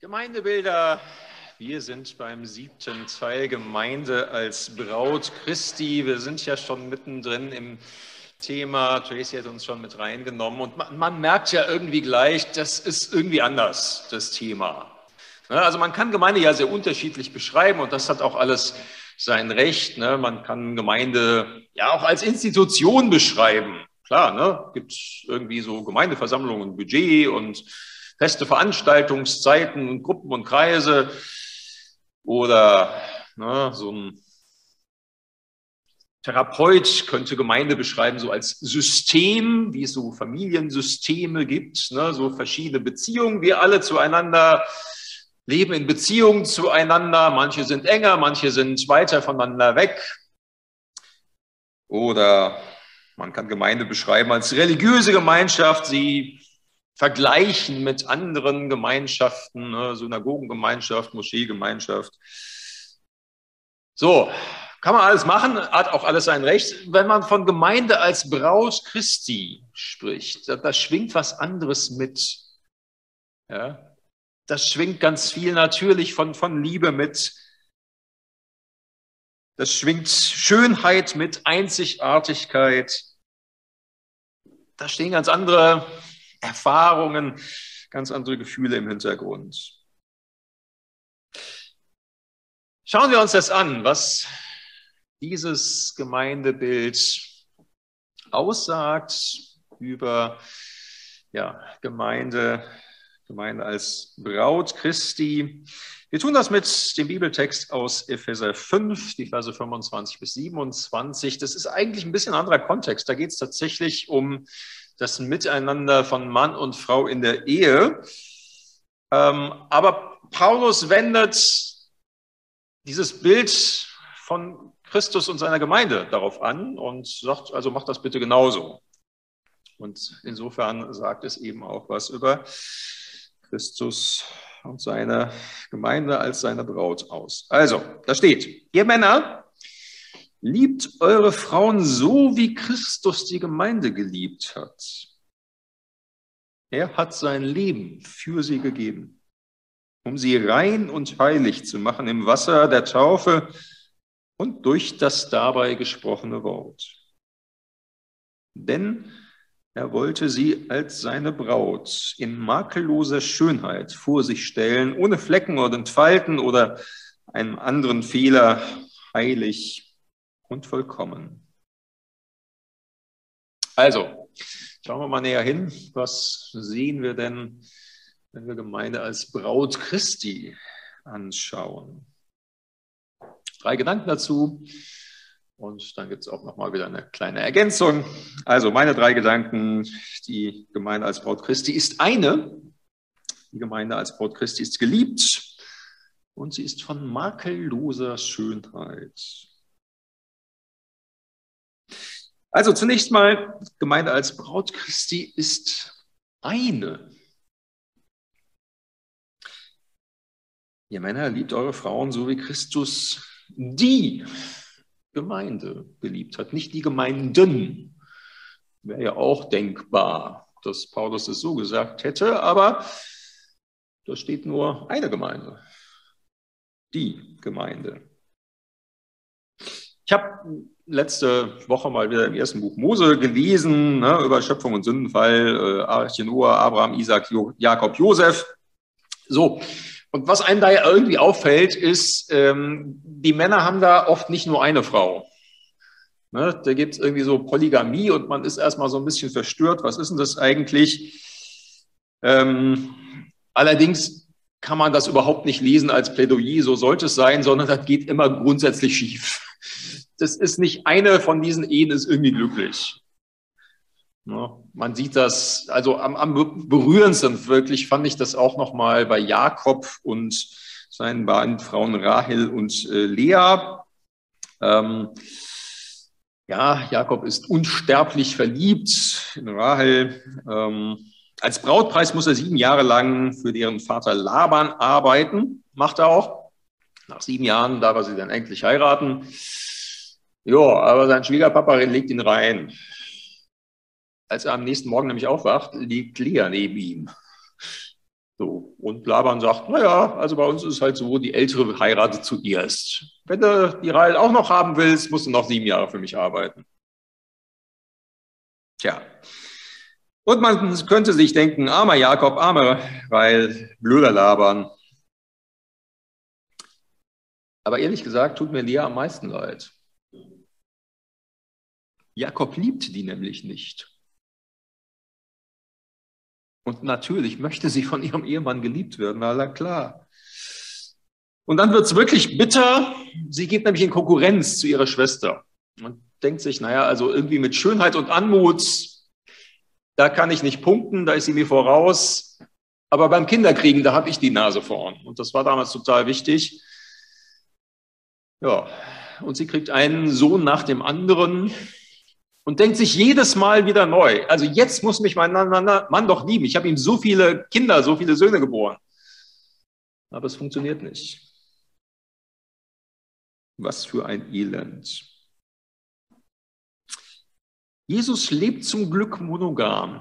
Gemeindebilder. Wir sind beim siebten Teil Gemeinde als Braut Christi. Wir sind ja schon mittendrin im Thema. Tracy hat uns schon mit reingenommen und man, man merkt ja irgendwie gleich, das ist irgendwie anders, das Thema. Ne, also man kann Gemeinde ja sehr unterschiedlich beschreiben und das hat auch alles sein Recht. Ne? Man kann Gemeinde ja auch als Institution beschreiben. Klar, ne? gibt irgendwie so Gemeindeversammlungen, Budget und feste Veranstaltungszeiten und Gruppen und Kreise oder ne, so ein Therapeut könnte Gemeinde beschreiben, so als System, wie es so Familiensysteme gibt, ne, so verschiedene Beziehungen. Wir alle zueinander leben in Beziehungen zueinander. Manche sind enger, manche sind weiter voneinander weg. Oder man kann Gemeinde beschreiben als religiöse Gemeinschaft. Sie vergleichen mit anderen Gemeinschaften, ne, Synagogengemeinschaft, Moscheegemeinschaft. So, kann man alles machen, hat auch alles sein Recht. Wenn man von Gemeinde als Braut Christi spricht, da, da schwingt was anderes mit. Ja, das schwingt ganz viel natürlich von, von Liebe mit. Das schwingt Schönheit mit, Einzigartigkeit. Da stehen ganz andere Erfahrungen, ganz andere Gefühle im Hintergrund. Schauen wir uns das an, was dieses Gemeindebild aussagt über ja, Gemeinde, Gemeinde als Braut Christi. Wir tun das mit dem Bibeltext aus Epheser 5, die Verse 25 bis 27. Das ist eigentlich ein bisschen anderer Kontext. Da geht es tatsächlich um das Miteinander von Mann und Frau in der Ehe. Ähm, aber Paulus wendet dieses Bild von Christus und seiner Gemeinde darauf an und sagt, also macht das bitte genauso. Und insofern sagt es eben auch was über Christus und seine Gemeinde als seine Braut aus. Also, da steht, ihr Männer, Liebt eure Frauen so, wie Christus die Gemeinde geliebt hat. Er hat sein Leben für sie gegeben, um sie rein und heilig zu machen im Wasser der Taufe und durch das dabei gesprochene Wort. Denn er wollte sie als seine Braut in makelloser Schönheit vor sich stellen, ohne Flecken oder Entfalten oder einem anderen Fehler heilig und vollkommen. Also, schauen wir mal näher hin. Was sehen wir denn, wenn wir Gemeinde als Braut Christi anschauen? Drei Gedanken dazu. Und dann gibt es auch nochmal wieder eine kleine Ergänzung. Also meine drei Gedanken. Die Gemeinde als Braut Christi ist eine. Die Gemeinde als Braut Christi ist geliebt und sie ist von makelloser Schönheit. Also zunächst mal, Gemeinde als Braut Christi ist eine. Ihr Männer, liebt eure Frauen so wie Christus die Gemeinde geliebt hat, nicht die Gemeinden. Wäre ja auch denkbar, dass Paulus es so gesagt hätte, aber da steht nur eine Gemeinde, die Gemeinde. Ich habe letzte Woche mal wieder im ersten Buch Mose gelesen, ne, über Schöpfung und Sündenfall, äh, Arche Noah, Abraham, Isaac, jo Jakob, Josef. So. Und was einem da ja irgendwie auffällt, ist, ähm, die Männer haben da oft nicht nur eine Frau. Ne, da gibt es irgendwie so Polygamie und man ist erstmal so ein bisschen verstört. Was ist denn das eigentlich? Ähm, allerdings kann man das überhaupt nicht lesen als Plädoyer, so sollte es sein, sondern das geht immer grundsätzlich schief das ist nicht eine von diesen Ehen ist irgendwie glücklich. Ja, man sieht das, also am, am berührendsten wirklich fand ich das auch nochmal bei Jakob und seinen beiden Frauen Rahel und äh, Lea. Ähm, ja, Jakob ist unsterblich verliebt in Rahel. Ähm, als Brautpreis muss er sieben Jahre lang für deren Vater Laban arbeiten. Macht er auch. Nach sieben Jahren darf er sie dann endlich heiraten. Ja, aber sein Schwiegerpapa legt ihn rein. Als er am nächsten Morgen nämlich aufwacht, liegt Lea neben ihm. So, und Laban sagt, naja, also bei uns ist halt so, die Ältere heiratet zuerst. Wenn du die Rahel auch noch haben willst, musst du noch sieben Jahre für mich arbeiten. Tja. Und man könnte sich denken, armer Jakob, armer Rahel, blöder Laban. Aber ehrlich gesagt tut mir Lea am meisten leid. Jakob liebt die nämlich nicht. Und natürlich möchte sie von ihrem Ehemann geliebt werden, na klar. Und dann wird es wirklich bitter. Sie geht nämlich in Konkurrenz zu ihrer Schwester und denkt sich, naja, also irgendwie mit Schönheit und Anmut, da kann ich nicht punkten, da ist sie mir voraus. Aber beim Kinderkriegen, da habe ich die Nase vorn. Und das war damals total wichtig. Ja, und sie kriegt einen Sohn nach dem anderen und denkt sich jedes Mal wieder neu, also jetzt muss mich mein Mann doch lieben. Ich habe ihm so viele Kinder, so viele Söhne geboren. Aber es funktioniert nicht. Was für ein Elend. Jesus lebt zum Glück monogam.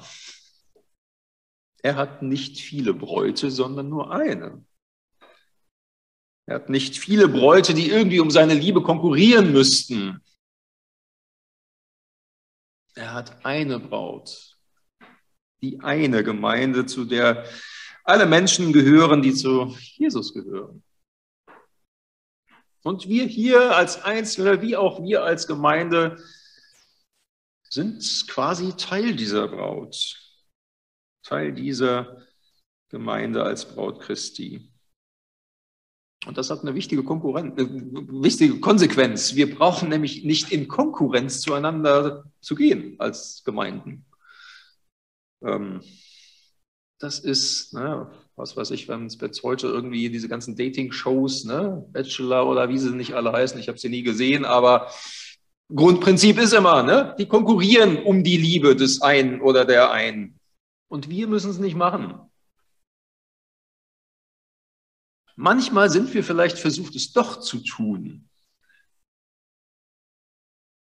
Er hat nicht viele Bräute, sondern nur eine. Er hat nicht viele Bräute, die irgendwie um seine Liebe konkurrieren müssten. Er hat eine Braut, die eine Gemeinde, zu der alle Menschen gehören, die zu Jesus gehören. Und wir hier als Einzelne, wie auch wir als Gemeinde, sind quasi Teil dieser Braut, Teil dieser Gemeinde als Braut Christi. Und das hat eine wichtige, Konkurrenz, äh, wichtige Konsequenz. Wir brauchen nämlich nicht in Konkurrenz zueinander zu gehen als Gemeinden. Ähm, das ist, ne, was weiß ich, wenn es jetzt heute irgendwie diese ganzen Dating-Shows, ne, Bachelor oder wie sie nicht alle heißen, ich habe sie nie gesehen, aber Grundprinzip ist immer, ne, die konkurrieren um die Liebe des einen oder der einen. Und wir müssen es nicht machen. Manchmal sind wir vielleicht versucht, es doch zu tun,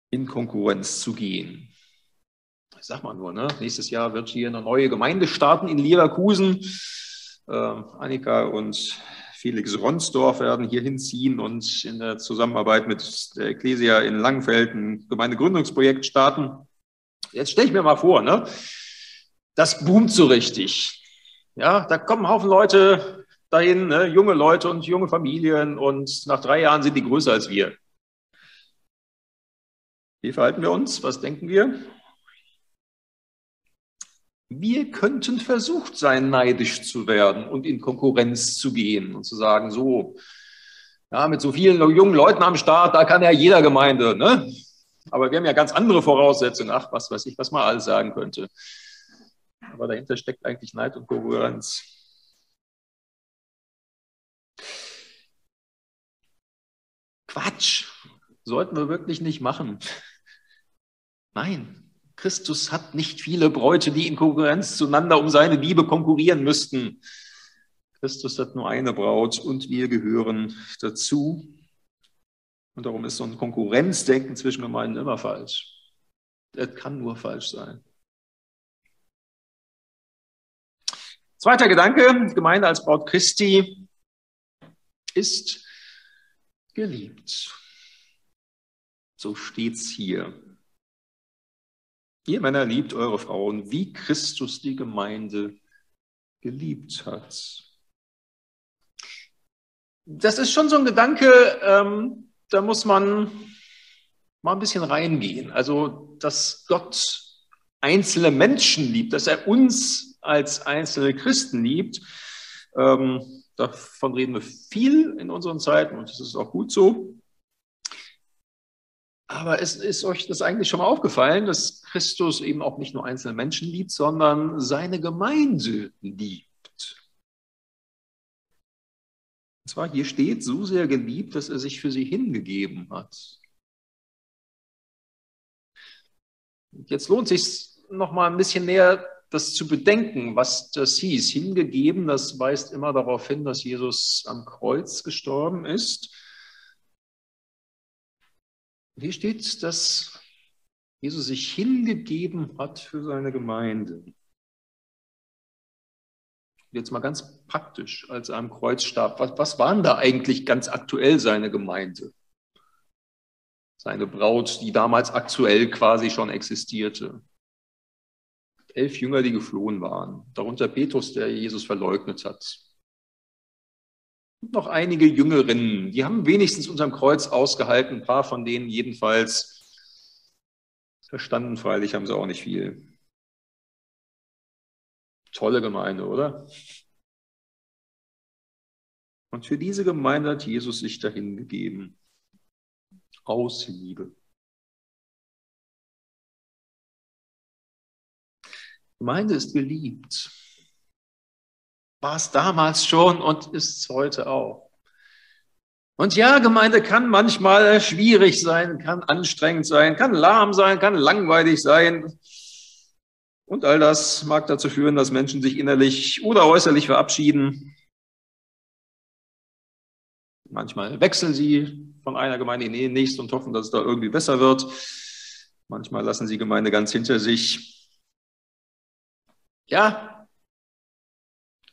in Konkurrenz zu gehen. Ich sag mal nur, ne? nächstes Jahr wird hier eine neue Gemeinde starten in Leverkusen. Äh, Annika und Felix Ronsdorf werden hier hinziehen und in der Zusammenarbeit mit der Ecclesia in Langenfeld ein Gemeindegründungsprojekt starten. Jetzt stelle ich mir mal vor, ne? das boomt so richtig. Ja, da kommen Haufen Leute dahin, ne, junge Leute und junge Familien und nach drei Jahren sind die größer als wir. Wie verhalten wir uns? Was denken wir? Wir könnten versucht sein, neidisch zu werden und in Konkurrenz zu gehen und zu sagen, so, ja, mit so vielen jungen Leuten am Start, da kann ja jeder Gemeinde, ne? Aber wir haben ja ganz andere Voraussetzungen. Ach, was weiß ich, was man alles sagen könnte. Aber dahinter steckt eigentlich Neid und Konkurrenz. Quatsch, sollten wir wirklich nicht machen. Nein, Christus hat nicht viele Bräute, die in Konkurrenz zueinander um seine Liebe konkurrieren müssten. Christus hat nur eine Braut und wir gehören dazu. Und darum ist so ein Konkurrenzdenken zwischen Gemeinden immer falsch. Das kann nur falsch sein. Zweiter Gedanke, Gemeinde als Braut Christi ist geliebt. So steht's hier. Ihr Männer liebt eure Frauen, wie Christus die Gemeinde geliebt hat. Das ist schon so ein Gedanke, ähm, da muss man mal ein bisschen reingehen. Also, dass Gott einzelne Menschen liebt, dass er uns als einzelne Christen liebt. Ähm, Davon reden wir viel in unseren Zeiten und das ist auch gut so. Aber es ist euch das eigentlich schon mal aufgefallen, dass Christus eben auch nicht nur einzelne Menschen liebt, sondern seine Gemeinde liebt. Und zwar hier steht, so sehr geliebt, dass er sich für sie hingegeben hat. Und jetzt lohnt es sich noch mal ein bisschen näher das zu bedenken, was das hieß. Hingegeben, das weist immer darauf hin, dass Jesus am Kreuz gestorben ist. hier steht, dass Jesus sich hingegeben hat für seine Gemeinde. jetzt mal ganz praktisch, als er am Kreuz starb, was, was waren da eigentlich ganz aktuell seine Gemeinde? Seine Braut, die damals aktuell quasi schon existierte. Elf Jünger, die geflohen waren, darunter Petrus, der Jesus verleugnet hat. Und noch einige Jüngerinnen, die haben wenigstens unterm Kreuz ausgehalten, ein paar von denen jedenfalls. Verstanden freilich haben sie auch nicht viel. Tolle Gemeinde, oder? Und für diese Gemeinde hat Jesus sich dahin gegeben. Aus Liebe. Gemeinde ist geliebt. War es damals schon und ist es heute auch. Und ja, Gemeinde kann manchmal schwierig sein, kann anstrengend sein, kann lahm sein, kann langweilig sein. Und all das mag dazu führen, dass Menschen sich innerlich oder äußerlich verabschieden. Manchmal wechseln sie von einer Gemeinde in die nächste und hoffen, dass es da irgendwie besser wird. Manchmal lassen sie Gemeinde ganz hinter sich. Ja.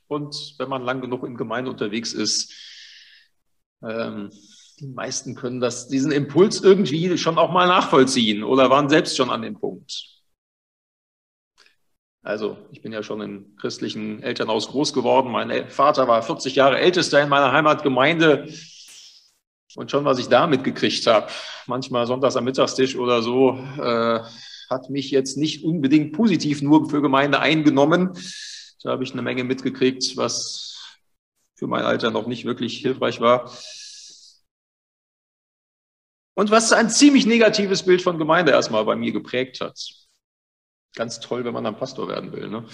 Und wenn man lang genug in Gemeinde unterwegs ist, ähm, die meisten können das, diesen Impuls irgendwie schon auch mal nachvollziehen oder waren selbst schon an dem Punkt. Also ich bin ja schon im christlichen Elternhaus groß geworden. Mein Vater war 40 Jahre ältester in meiner Heimatgemeinde. Und schon, was ich da mitgekriegt habe, manchmal sonntags am Mittagstisch oder so, äh, hat mich jetzt nicht unbedingt positiv nur für Gemeinde eingenommen. Da habe ich eine Menge mitgekriegt, was für mein Alter noch nicht wirklich hilfreich war. Und was ein ziemlich negatives Bild von Gemeinde erstmal bei mir geprägt hat. Ganz toll, wenn man dann Pastor werden will. Ne?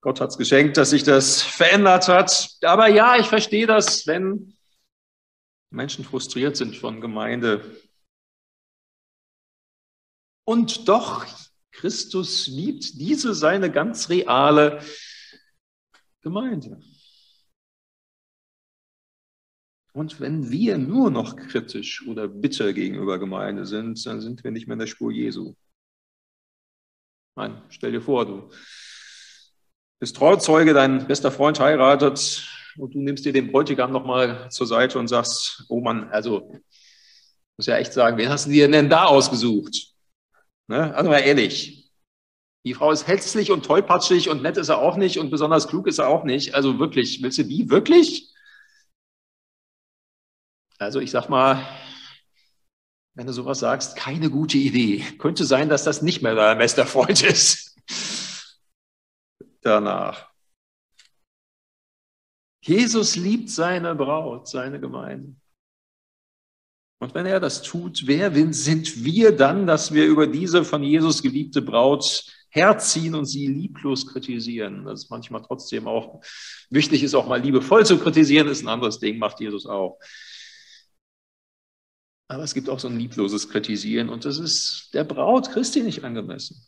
Gott hat es geschenkt, dass sich das verändert hat. Aber ja, ich verstehe das, wenn Menschen frustriert sind von Gemeinde. Und doch, Christus liebt diese seine ganz reale Gemeinde. Und wenn wir nur noch kritisch oder bitter gegenüber Gemeinde sind, dann sind wir nicht mehr in der Spur Jesu. Nein, stell dir vor, du bist Trauzeuge, dein bester Freund heiratet und du nimmst dir den Bräutigam nochmal zur Seite und sagst, oh Mann, also, muss ja echt sagen, wen hast du dir denn da ausgesucht? Ne? Also mal ehrlich, die Frau ist hässlich und tollpatschig und nett ist er auch nicht und besonders klug ist er auch nicht. Also wirklich, willst du die wirklich? Also ich sag mal, wenn du sowas sagst, keine gute Idee. Könnte sein, dass das nicht mehr dein bester Freund ist. Danach. Jesus liebt seine Braut, seine Gemeinde. Und wenn er das tut, wer sind wir dann, dass wir über diese von Jesus geliebte Braut herziehen und sie lieblos kritisieren? Das ist manchmal trotzdem auch wichtig ist, auch mal liebevoll zu kritisieren, ist ein anderes Ding, macht Jesus auch. Aber es gibt auch so ein liebloses Kritisieren und das ist der Braut Christi nicht angemessen.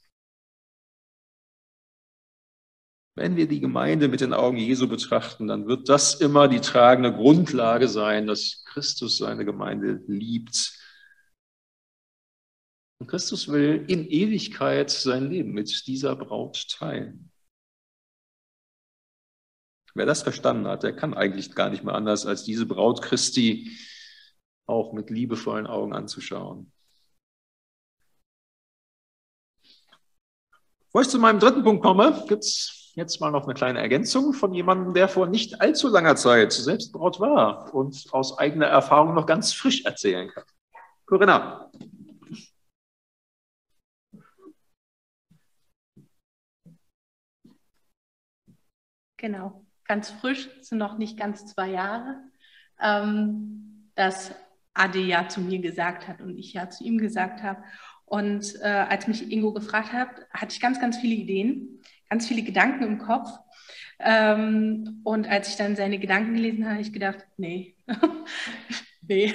Wenn wir die Gemeinde mit den Augen Jesu betrachten, dann wird das immer die tragende Grundlage sein, dass Christus seine Gemeinde liebt. Und Christus will in Ewigkeit sein Leben mit dieser Braut teilen. Wer das verstanden hat, der kann eigentlich gar nicht mehr anders als diese Braut Christi auch mit liebevollen Augen anzuschauen. Bevor ich zu meinem dritten Punkt komme, gibt es jetzt mal noch eine kleine Ergänzung von jemandem, der vor nicht allzu langer Zeit selbst Braut war und aus eigener Erfahrung noch ganz frisch erzählen kann. Corinna. Genau, ganz frisch, sind noch nicht ganz zwei Jahre. Ähm, das Ade ja zu mir gesagt hat und ich ja zu ihm gesagt habe. Und äh, als mich Ingo gefragt hat, hatte ich ganz, ganz viele Ideen, ganz viele Gedanken im Kopf. Ähm, und als ich dann seine Gedanken gelesen habe, habe ich gedacht, nee, nee.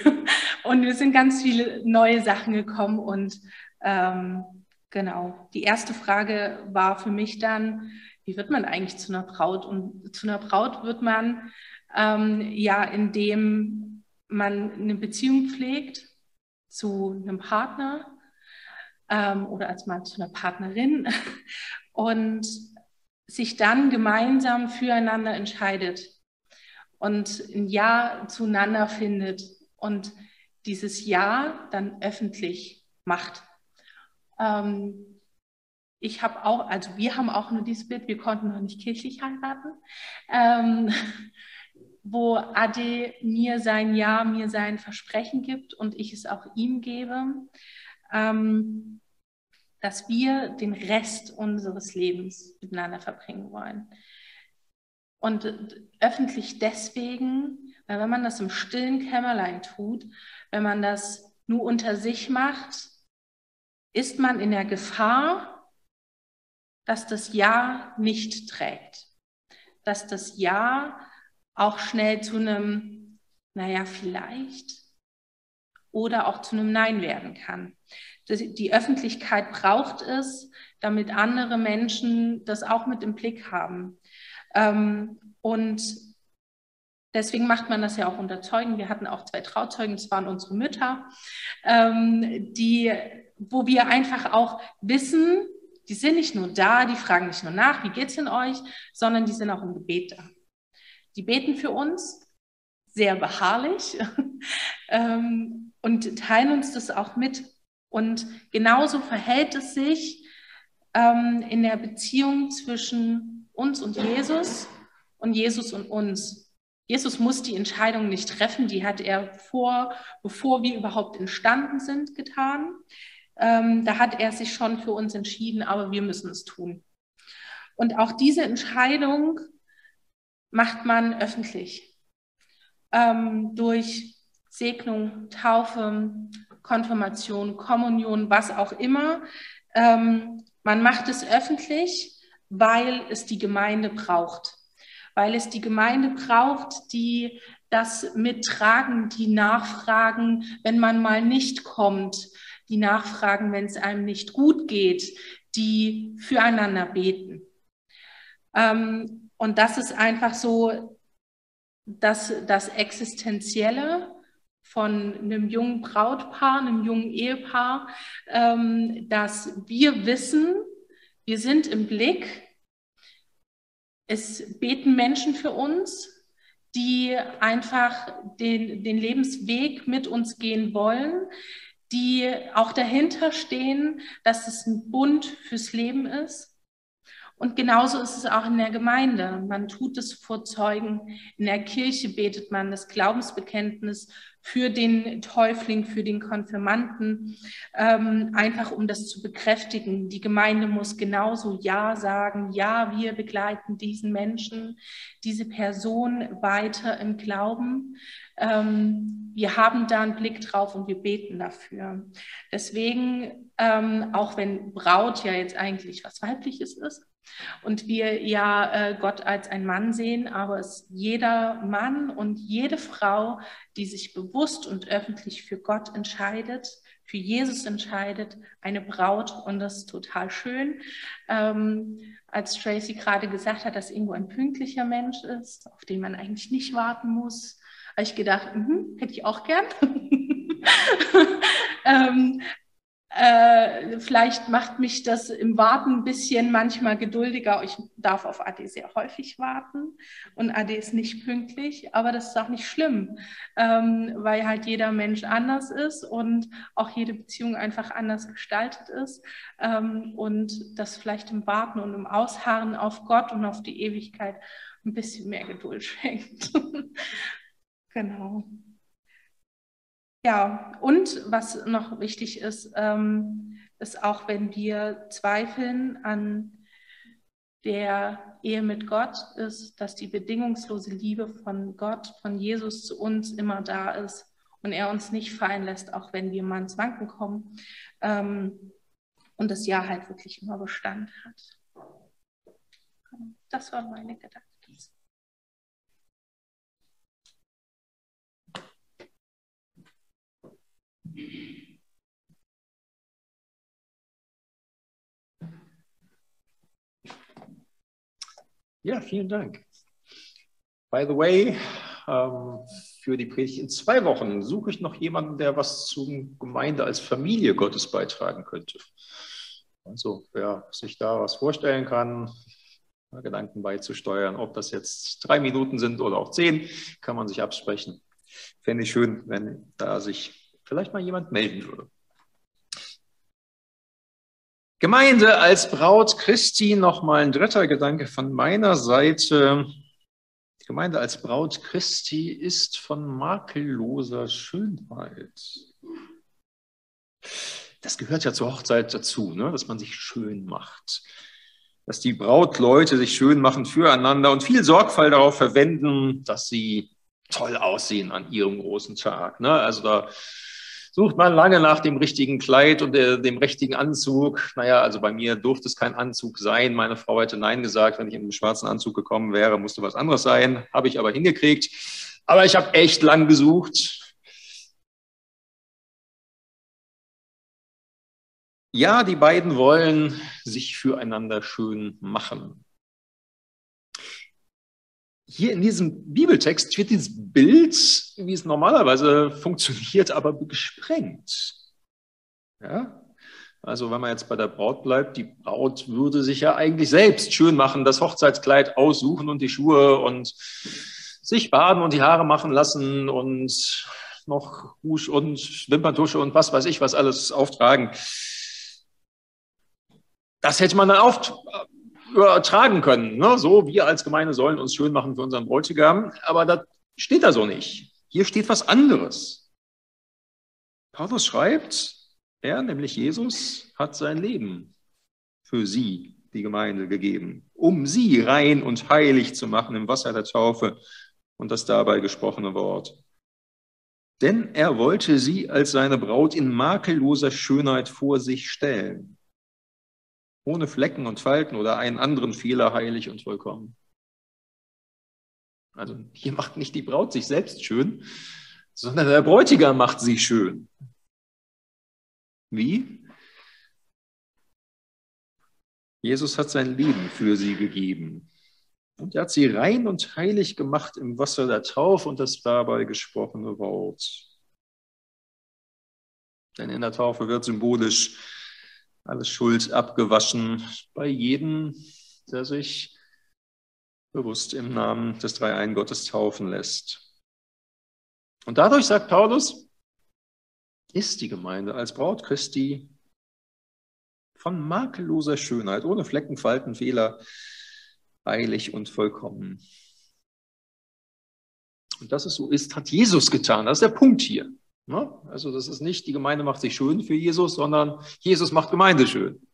Und es sind ganz viele neue Sachen gekommen. Und ähm, genau, die erste Frage war für mich dann, wie wird man eigentlich zu einer Braut? Und zu einer Braut wird man ähm, ja, indem man eine Beziehung pflegt zu einem Partner ähm, oder als mal zu einer Partnerin und sich dann gemeinsam füreinander entscheidet und ein Ja zueinander findet und dieses Ja dann öffentlich macht. Ähm, ich habe auch, also wir haben auch nur dieses Bild, wir konnten noch nicht kirchlich heiraten, ähm, wo Ade mir sein Ja, mir sein Versprechen gibt und ich es auch ihm gebe, ähm, dass wir den Rest unseres Lebens miteinander verbringen wollen. Und öffentlich deswegen, weil wenn man das im stillen Kämmerlein tut, wenn man das nur unter sich macht, ist man in der Gefahr, dass das Ja nicht trägt, dass das Ja auch schnell zu einem, naja, vielleicht oder auch zu einem Nein werden kann. Die Öffentlichkeit braucht es, damit andere Menschen das auch mit im Blick haben. Ähm, und deswegen macht man das ja auch unter Zeugen. Wir hatten auch zwei Trauzeugen, das waren unsere Mütter, ähm, die, wo wir einfach auch wissen, die sind nicht nur da, die fragen nicht nur nach, wie geht's in euch, sondern die sind auch im Gebet da. Die beten für uns, sehr beharrlich ähm, und teilen uns das auch mit. Und genauso verhält es sich ähm, in der Beziehung zwischen uns und Jesus und Jesus und uns. Jesus muss die Entscheidung nicht treffen, die hat er vor, bevor wir überhaupt entstanden sind, getan. Ähm, da hat er sich schon für uns entschieden, aber wir müssen es tun. Und auch diese Entscheidung macht man öffentlich ähm, durch Segnung, Taufe, Konfirmation, Kommunion, was auch immer. Ähm, man macht es öffentlich, weil es die Gemeinde braucht. Weil es die Gemeinde braucht, die das mittragen, die nachfragen, wenn man mal nicht kommt, die nachfragen, wenn es einem nicht gut geht, die füreinander beten. Ähm, und das ist einfach so das, das Existenzielle von einem jungen Brautpaar, einem jungen Ehepaar, ähm, dass wir wissen, wir sind im Blick, es beten Menschen für uns, die einfach den, den Lebensweg mit uns gehen wollen, die auch dahinter stehen, dass es ein Bund fürs Leben ist und genauso ist es auch in der Gemeinde. Man tut es vor Zeugen. In der Kirche betet man das Glaubensbekenntnis für den Täufling, für den Konfirmanten, ähm, einfach um das zu bekräftigen. Die Gemeinde muss genauso Ja sagen. Ja, wir begleiten diesen Menschen, diese Person weiter im Glauben. Ähm, wir haben da einen Blick drauf und wir beten dafür. Deswegen, ähm, auch wenn Braut ja jetzt eigentlich was Weibliches ist, und wir ja äh, Gott als ein Mann sehen, aber es jeder Mann und jede Frau, die sich bewusst und öffentlich für Gott entscheidet, für Jesus entscheidet, eine Braut und das ist total schön. Ähm, als Tracy gerade gesagt hat, dass Ingo ein pünktlicher Mensch ist, auf den man eigentlich nicht warten muss, habe ich gedacht, mh, hätte ich auch gern. ähm, äh, vielleicht macht mich das im Warten ein bisschen manchmal geduldiger. Ich darf auf AD sehr häufig warten und AD ist nicht pünktlich, aber das ist auch nicht schlimm, ähm, weil halt jeder Mensch anders ist und auch jede Beziehung einfach anders gestaltet ist ähm, und das vielleicht im Warten und im Ausharren auf Gott und auf die Ewigkeit ein bisschen mehr Geduld schenkt. genau. Ja, und was noch wichtig ist, ähm, ist auch, wenn wir zweifeln an der Ehe mit Gott, ist, dass die bedingungslose Liebe von Gott, von Jesus zu uns immer da ist und er uns nicht fallen lässt, auch wenn wir mal ins Wanken kommen ähm, und das Jahr halt wirklich immer Bestand hat. Das waren meine Gedanken. Ja, vielen Dank. By the way, ähm, für die Predigt in zwei Wochen suche ich noch jemanden, der was zum Gemeinde als Familie Gottes beitragen könnte. Also, wer sich da was vorstellen kann, Gedanken beizusteuern. Ob das jetzt drei Minuten sind oder auch zehn, kann man sich absprechen. Fände ich schön, wenn da sich vielleicht mal jemand melden würde. Gemeinde als Braut Christi, nochmal ein dritter Gedanke von meiner Seite. Die Gemeinde als Braut Christi ist von makelloser Schönheit. Das gehört ja zur Hochzeit dazu, ne? dass man sich schön macht. Dass die Brautleute sich schön machen füreinander und viel Sorgfalt darauf verwenden, dass sie toll aussehen an ihrem großen Tag. Ne? Also da sucht man lange nach dem richtigen Kleid und der, dem richtigen Anzug. Naja, also bei mir durfte es kein Anzug sein. Meine Frau hätte Nein gesagt, wenn ich in einem schwarzen Anzug gekommen wäre, musste was anderes sein. Habe ich aber hingekriegt. Aber ich habe echt lang gesucht. Ja, die beiden wollen sich füreinander schön machen. Hier in diesem Bibeltext wird dieses Bild, wie es normalerweise funktioniert, aber gesprengt. Ja? Also wenn man jetzt bei der Braut bleibt, die Braut würde sich ja eigentlich selbst schön machen, das Hochzeitskleid aussuchen und die Schuhe und sich baden und die Haare machen lassen und noch Rouge und Wimperntusche und was weiß ich was alles auftragen. Das hätte man dann auf, übertragen können. Ne? So, wir als Gemeinde sollen uns schön machen für unseren Bräutigam, aber das steht da so nicht. Hier steht was anderes. Paulus schreibt, er, nämlich Jesus, hat sein Leben für sie, die Gemeinde, gegeben, um sie rein und heilig zu machen im Wasser der Taufe und das dabei gesprochene Wort. Denn er wollte sie als seine Braut in makelloser Schönheit vor sich stellen ohne Flecken und Falten oder einen anderen Fehler heilig und vollkommen. Also hier macht nicht die Braut sich selbst schön, sondern der Bräutigam macht sie schön. Wie? Jesus hat sein Leben für sie gegeben. Und er hat sie rein und heilig gemacht im Wasser der Taufe und das dabei gesprochene Wort. Denn in der Taufe wird symbolisch alles Schuld abgewaschen bei jedem, der sich bewusst im Namen des Dreiein Gottes taufen lässt. Und dadurch, sagt Paulus, ist die Gemeinde als Braut Christi von makelloser Schönheit, ohne Flecken, Falten, Fehler, heilig und vollkommen. Und dass es so ist, hat Jesus getan. Das ist der Punkt hier. Ne? Also das ist nicht, die Gemeinde macht sich schön für Jesus, sondern Jesus macht Gemeinde schön.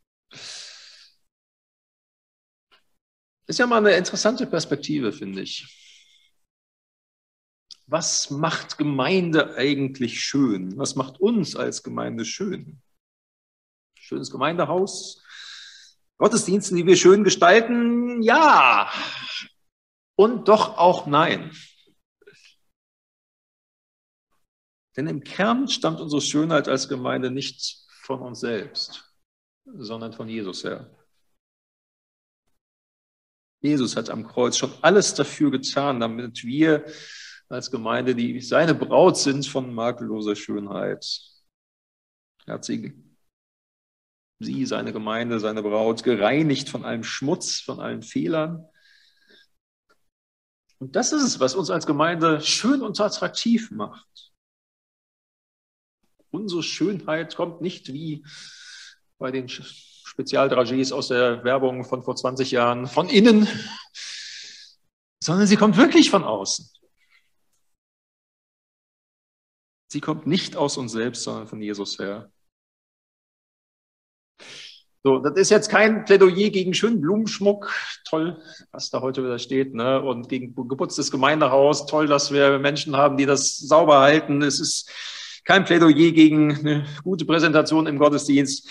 Ist ja mal eine interessante Perspektive, finde ich. Was macht Gemeinde eigentlich schön? Was macht uns als Gemeinde schön? Schönes Gemeindehaus, Gottesdienste, die wir schön gestalten, ja. Und doch auch nein. Denn im Kern stammt unsere Schönheit als Gemeinde nicht von uns selbst, sondern von Jesus her. Jesus hat am Kreuz schon alles dafür getan, damit wir als Gemeinde, die seine Braut sind, von makelloser Schönheit. Er hat sie, sie, seine Gemeinde, seine Braut, gereinigt von allem Schmutz, von allen Fehlern. Und das ist es, was uns als Gemeinde schön und attraktiv macht. Unsere Schönheit kommt nicht wie bei den Spezialdragés aus der Werbung von vor 20 Jahren von innen, sondern sie kommt wirklich von außen. Sie kommt nicht aus uns selbst, sondern von Jesus her. So, das ist jetzt kein Plädoyer gegen schönen Blumenschmuck, toll, was da heute wieder steht, ne? Und gegen geputztes Gemeindehaus, toll, dass wir Menschen haben, die das sauber halten. Es ist kein Plädoyer gegen eine gute Präsentation im Gottesdienst.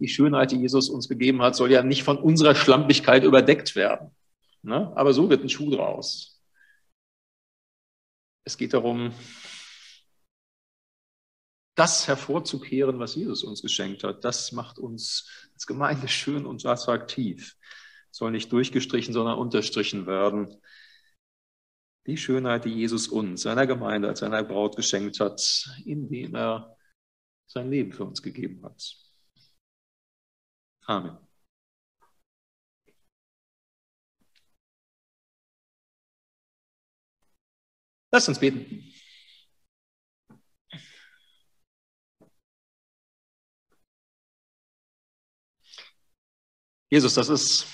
Die Schönheit, die Jesus uns gegeben hat, soll ja nicht von unserer Schlampigkeit überdeckt werden. Ne? Aber so wird ein Schuh draus. Es geht darum, das hervorzukehren, was Jesus uns geschenkt hat. Das macht uns als Gemeinde schön und attraktiv. Soll nicht durchgestrichen, sondern unterstrichen werden die Schönheit, die Jesus uns, seiner Gemeinde, als seiner Braut geschenkt hat, indem er sein Leben für uns gegeben hat. Amen. Lasst uns beten. Jesus, das ist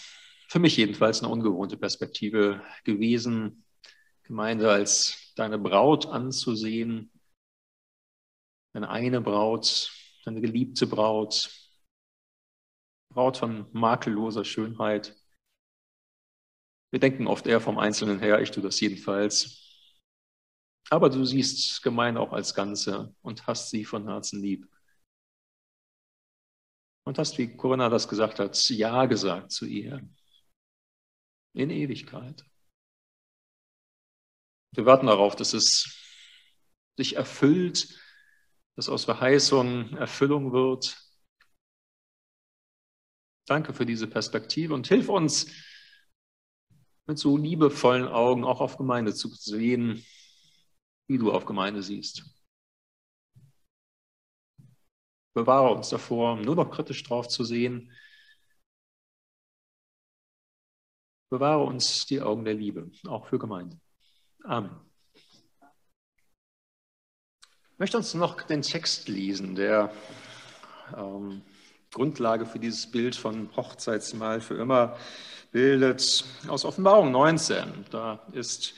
für mich jedenfalls eine ungewohnte Perspektive gewesen, Gemeinde als deine Braut anzusehen, deine eine Braut, deine geliebte Braut, Braut von makelloser Schönheit. Wir denken oft eher vom Einzelnen her, ich tue das jedenfalls. Aber du siehst Gemeinde auch als Ganze und hast sie von Herzen lieb. Und hast, wie Corinna das gesagt hat, Ja gesagt zu ihr. In Ewigkeit. Wir warten darauf, dass es sich erfüllt, dass aus Verheißung Erfüllung wird. Danke für diese Perspektive und hilf uns, mit so liebevollen Augen auch auf Gemeinde zu sehen, wie du auf Gemeinde siehst. Bewahre uns davor, nur noch kritisch drauf zu sehen. Bewahre uns die Augen der Liebe, auch für Gemeinde. Amen. Ich möchte uns noch den Text lesen, der ähm, Grundlage für dieses Bild von Hochzeitsmahl für immer bildet, aus Offenbarung 19. Da ist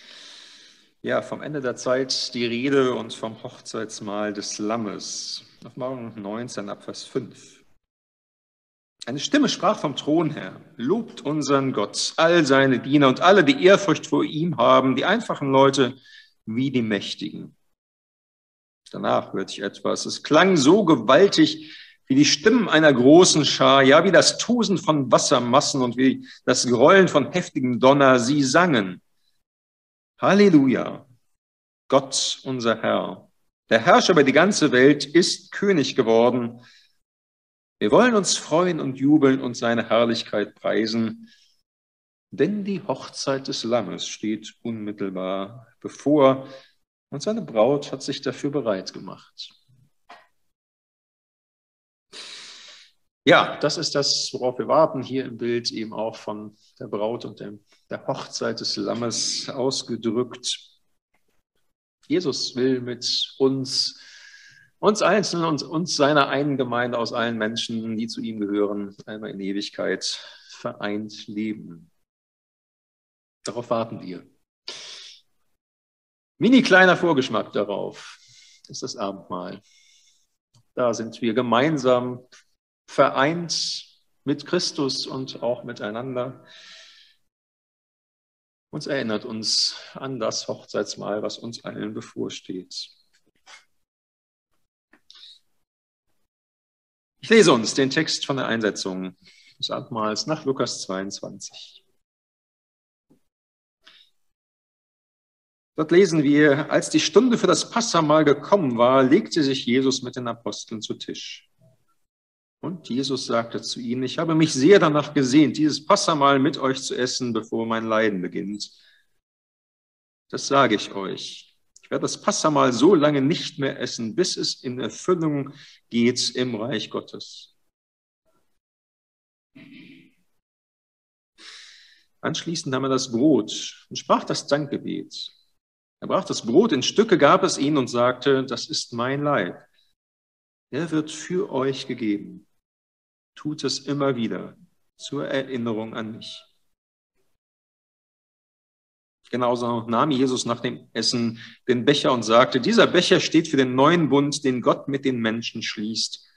ja vom Ende der Zeit die Rede und vom Hochzeitsmahl des Lammes. Offenbarung 19 ab Vers 5. Eine Stimme sprach vom Thron her, lobt unseren Gott, all seine Diener und alle, die Ehrfurcht vor ihm haben, die einfachen Leute wie die Mächtigen. Danach hörte ich etwas. Es klang so gewaltig wie die Stimmen einer großen Schar, ja wie das Tosen von Wassermassen und wie das Grollen von heftigem Donner. Sie sangen. Halleluja, Gott unser Herr. Der Herrscher über die ganze Welt ist König geworden. Wir wollen uns freuen und jubeln und seine Herrlichkeit preisen, denn die Hochzeit des Lammes steht unmittelbar bevor und seine Braut hat sich dafür bereit gemacht. Ja, das ist das, worauf wir warten, hier im Bild eben auch von der Braut und dem, der Hochzeit des Lammes ausgedrückt. Jesus will mit uns uns Einzelnen und uns seiner einen Gemeinde aus allen Menschen, die zu ihm gehören, einmal in Ewigkeit vereint leben. Darauf warten wir. Mini kleiner Vorgeschmack darauf ist das Abendmahl. Da sind wir gemeinsam vereint mit Christus und auch miteinander. Uns erinnert uns an das Hochzeitsmahl, was uns allen bevorsteht. Ich lese uns den Text von der Einsetzung des Abendmahls nach Lukas 22. Dort lesen wir, als die Stunde für das Passamal gekommen war, legte sich Jesus mit den Aposteln zu Tisch. Und Jesus sagte zu ihnen, ich habe mich sehr danach gesehnt, dieses Passamal mit euch zu essen, bevor mein Leiden beginnt. Das sage ich euch werde das Passamal so lange nicht mehr essen, bis es in Erfüllung geht im Reich Gottes. Anschließend nahm er das Brot und sprach das Dankgebet. Er brach das Brot in Stücke, gab es ihnen und sagte, das ist mein Leib. Er wird für euch gegeben. Tut es immer wieder zur Erinnerung an mich. Genauso nahm Jesus nach dem Essen den Becher und sagte, dieser Becher steht für den neuen Bund, den Gott mit den Menschen schließt.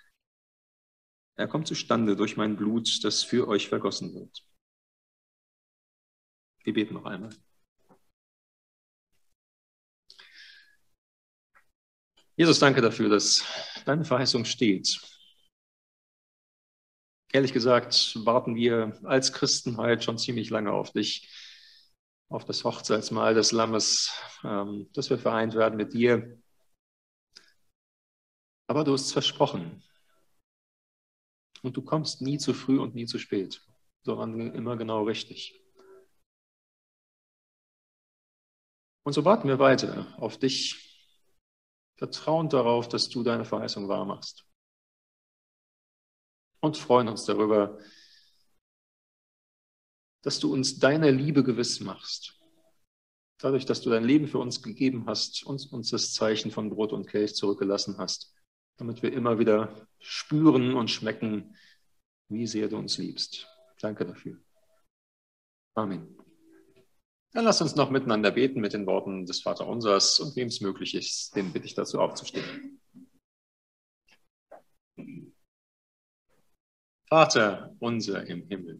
Er kommt zustande durch mein Blut, das für euch vergossen wird. Wir beten noch einmal. Jesus, danke dafür, dass deine Verheißung steht. Ehrlich gesagt, warten wir als Christenheit schon ziemlich lange auf dich auf das Hochzeitsmahl des Lammes, ähm, dass wir vereint werden mit dir. Aber du hast versprochen. Und du kommst nie zu früh und nie zu spät, sondern immer genau richtig. Und so warten wir weiter auf dich, vertrauend darauf, dass du deine Verheißung wahr machst. Und freuen uns darüber, dass du uns deiner Liebe gewiss machst, dadurch, dass du dein Leben für uns gegeben hast, uns, uns das Zeichen von Brot und Kelch zurückgelassen hast, damit wir immer wieder spüren und schmecken, wie sehr du uns liebst. Danke dafür. Amen. Dann lass uns noch miteinander beten mit den Worten des Vaterunsers und wem es möglich ist, den bitte ich dazu aufzustehen. Vater unser im Himmel,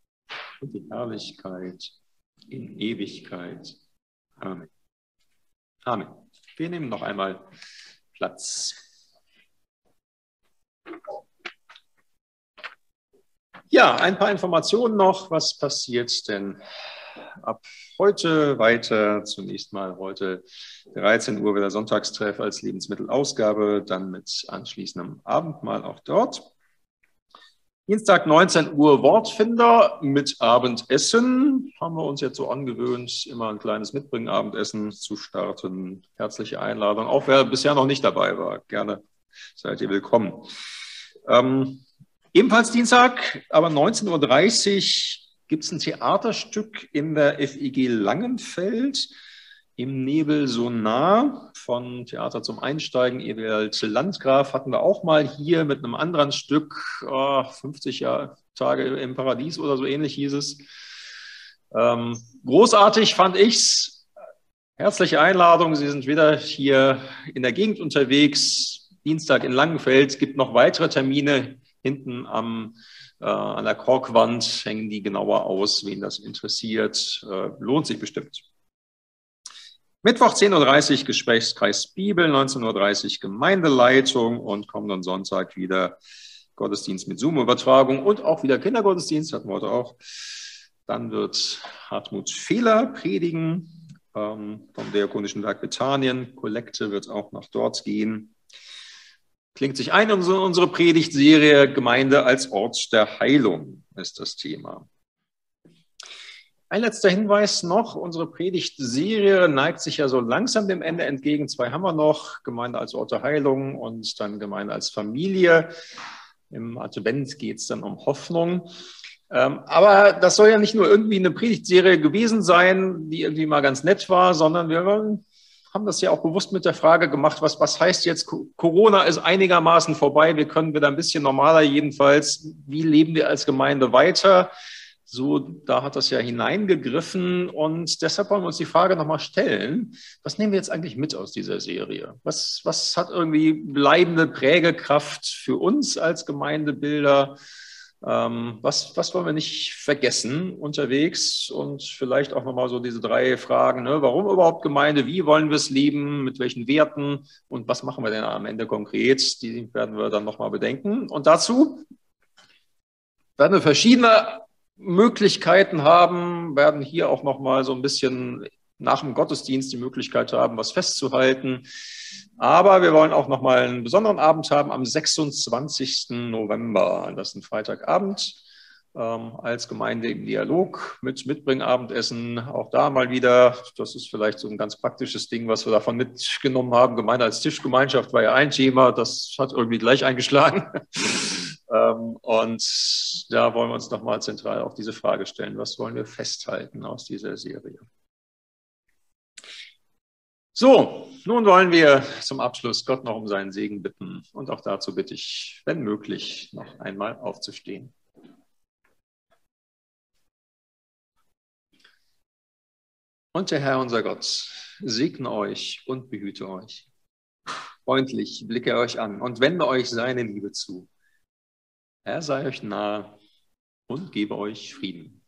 und die Herrlichkeit in Ewigkeit. Amen. Amen. Wir nehmen noch einmal Platz. Ja, ein paar Informationen noch. Was passiert denn ab heute weiter? Zunächst mal heute 13 Uhr wieder Sonntagstreff als Lebensmittelausgabe, dann mit anschließendem Abendmahl auch dort. Dienstag 19 Uhr Wortfinder mit Abendessen. Haben wir uns jetzt so angewöhnt, immer ein kleines Mitbringen-Abendessen zu starten. Herzliche Einladung. Auch wer bisher noch nicht dabei war, gerne seid ihr willkommen. Ähm, ebenfalls Dienstag, aber 19.30 Uhr gibt es ein Theaterstück in der FIG Langenfeld im Nebel so nah von Theater zum Einsteigen, Ewald Landgraf hatten wir auch mal hier mit einem anderen Stück, oh, 50 Jahre, Tage im Paradies oder so ähnlich hieß es. Ähm, großartig fand ich's. Herzliche Einladung. Sie sind wieder hier in der Gegend unterwegs. Dienstag in Langenfeld. Es gibt noch weitere Termine hinten am, äh, an der Korkwand. Hängen die genauer aus, wen das interessiert. Äh, lohnt sich bestimmt. Mittwoch 10.30 Uhr Gesprächskreis Bibel, 19.30 Uhr Gemeindeleitung und kommenden Sonntag wieder Gottesdienst mit Zoom-Übertragung und auch wieder Kindergottesdienst, hatten wir heute auch. Dann wird Hartmut Fehler predigen ähm, vom Diakonischen Werk Bethanien. Kollekte wird auch nach dort gehen. Klingt sich ein in unsere Predigtserie Gemeinde als Ort der Heilung ist das Thema. Ein letzter Hinweis noch, unsere Predigtserie neigt sich ja so langsam dem Ende entgegen. Zwei haben wir noch, Gemeinde als Ort der Heilung und dann Gemeinde als Familie. Im Advent geht es dann um Hoffnung. Ähm, aber das soll ja nicht nur irgendwie eine Predigtserie gewesen sein, die irgendwie mal ganz nett war, sondern wir haben das ja auch bewusst mit der Frage gemacht, was, was heißt jetzt, Corona ist einigermaßen vorbei, wir können wieder ein bisschen normaler jedenfalls, wie leben wir als Gemeinde weiter? So, da hat das ja hineingegriffen und deshalb wollen wir uns die Frage nochmal stellen, was nehmen wir jetzt eigentlich mit aus dieser Serie? Was, was hat irgendwie bleibende Prägekraft für uns als Gemeindebilder? Ähm, was, was wollen wir nicht vergessen unterwegs? Und vielleicht auch nochmal so diese drei Fragen, ne? warum überhaupt Gemeinde? Wie wollen wir es leben? Mit welchen Werten? Und was machen wir denn am Ende konkret? Die werden wir dann nochmal bedenken. Und dazu werden wir verschiedene Möglichkeiten haben, werden hier auch noch mal so ein bisschen nach dem Gottesdienst die Möglichkeit haben, was festzuhalten. Aber wir wollen auch noch mal einen besonderen Abend haben am 26. November. Das ist ein Freitagabend ähm, als Gemeinde im Dialog mit Mitbringabendessen. Auch da mal wieder, das ist vielleicht so ein ganz praktisches Ding, was wir davon mitgenommen haben. Gemeinde als Tischgemeinschaft war ja ein Thema, das hat irgendwie gleich eingeschlagen. Ähm, und da wollen wir uns nochmal zentral auf diese Frage stellen, was wollen wir festhalten aus dieser Serie? So, nun wollen wir zum Abschluss Gott noch um seinen Segen bitten. Und auch dazu bitte ich, wenn möglich, noch einmal aufzustehen. Und der Herr, unser Gott, segne euch und behüte euch. Freundlich blicke euch an und wende euch seine Liebe zu. Er sei euch nahe und gebe euch Frieden.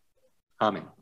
Amen.